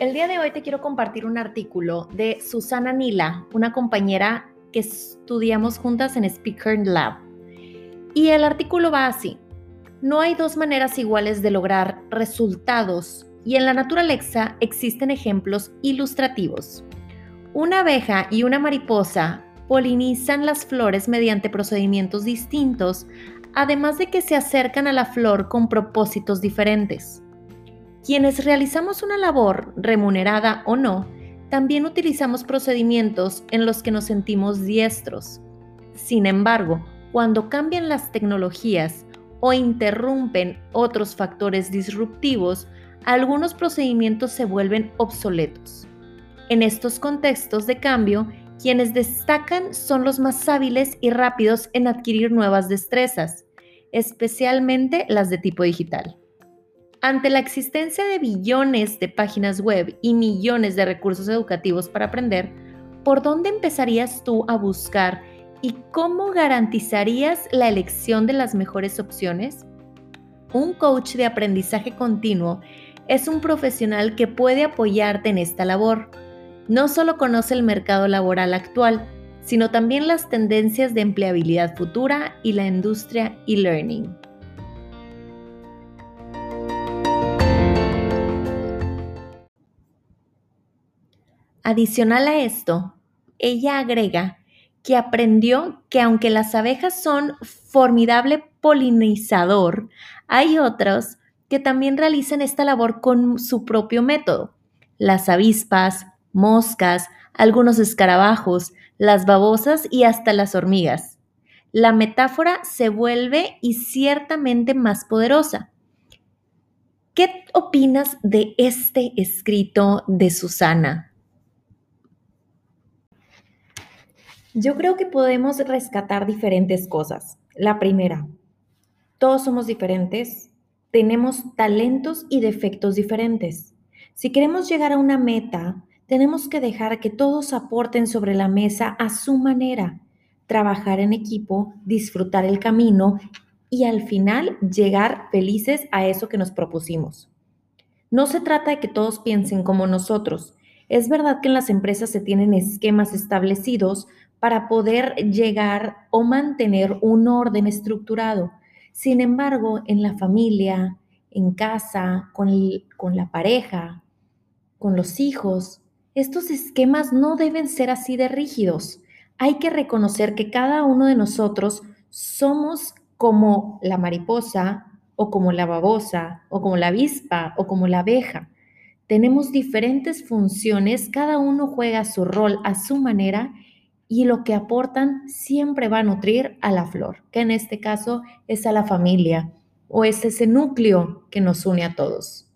El día de hoy te quiero compartir un artículo de Susana Nila, una compañera que estudiamos juntas en Speaker Lab. Y el artículo va así. No hay dos maneras iguales de lograr resultados y en la naturaleza existen ejemplos ilustrativos. Una abeja y una mariposa polinizan las flores mediante procedimientos distintos, además de que se acercan a la flor con propósitos diferentes. Quienes realizamos una labor, remunerada o no, también utilizamos procedimientos en los que nos sentimos diestros. Sin embargo, cuando cambian las tecnologías o interrumpen otros factores disruptivos, algunos procedimientos se vuelven obsoletos. En estos contextos de cambio, quienes destacan son los más hábiles y rápidos en adquirir nuevas destrezas, especialmente las de tipo digital. Ante la existencia de billones de páginas web y millones de recursos educativos para aprender, ¿por dónde empezarías tú a buscar y cómo garantizarías la elección de las mejores opciones? Un coach de aprendizaje continuo es un profesional que puede apoyarte en esta labor. No solo conoce el mercado laboral actual, sino también las tendencias de empleabilidad futura y la industria e-learning. Adicional a esto, ella agrega que aprendió que aunque las abejas son formidable polinizador, hay otros que también realizan esta labor con su propio método. Las avispas, moscas, algunos escarabajos, las babosas y hasta las hormigas. La metáfora se vuelve y ciertamente más poderosa. ¿Qué opinas de este escrito de Susana? Yo creo que podemos rescatar diferentes cosas. La primera, todos somos diferentes, tenemos talentos y defectos diferentes. Si queremos llegar a una meta, tenemos que dejar que todos aporten sobre la mesa a su manera, trabajar en equipo, disfrutar el camino y al final llegar felices a eso que nos propusimos. No se trata de que todos piensen como nosotros. Es verdad que en las empresas se tienen esquemas establecidos para poder llegar o mantener un orden estructurado. Sin embargo, en la familia, en casa, con, con la pareja, con los hijos, estos esquemas no deben ser así de rígidos. Hay que reconocer que cada uno de nosotros somos como la mariposa o como la babosa o como la avispa o como la abeja. Tenemos diferentes funciones, cada uno juega su rol a su manera y lo que aportan siempre va a nutrir a la flor, que en este caso es a la familia o es ese núcleo que nos une a todos.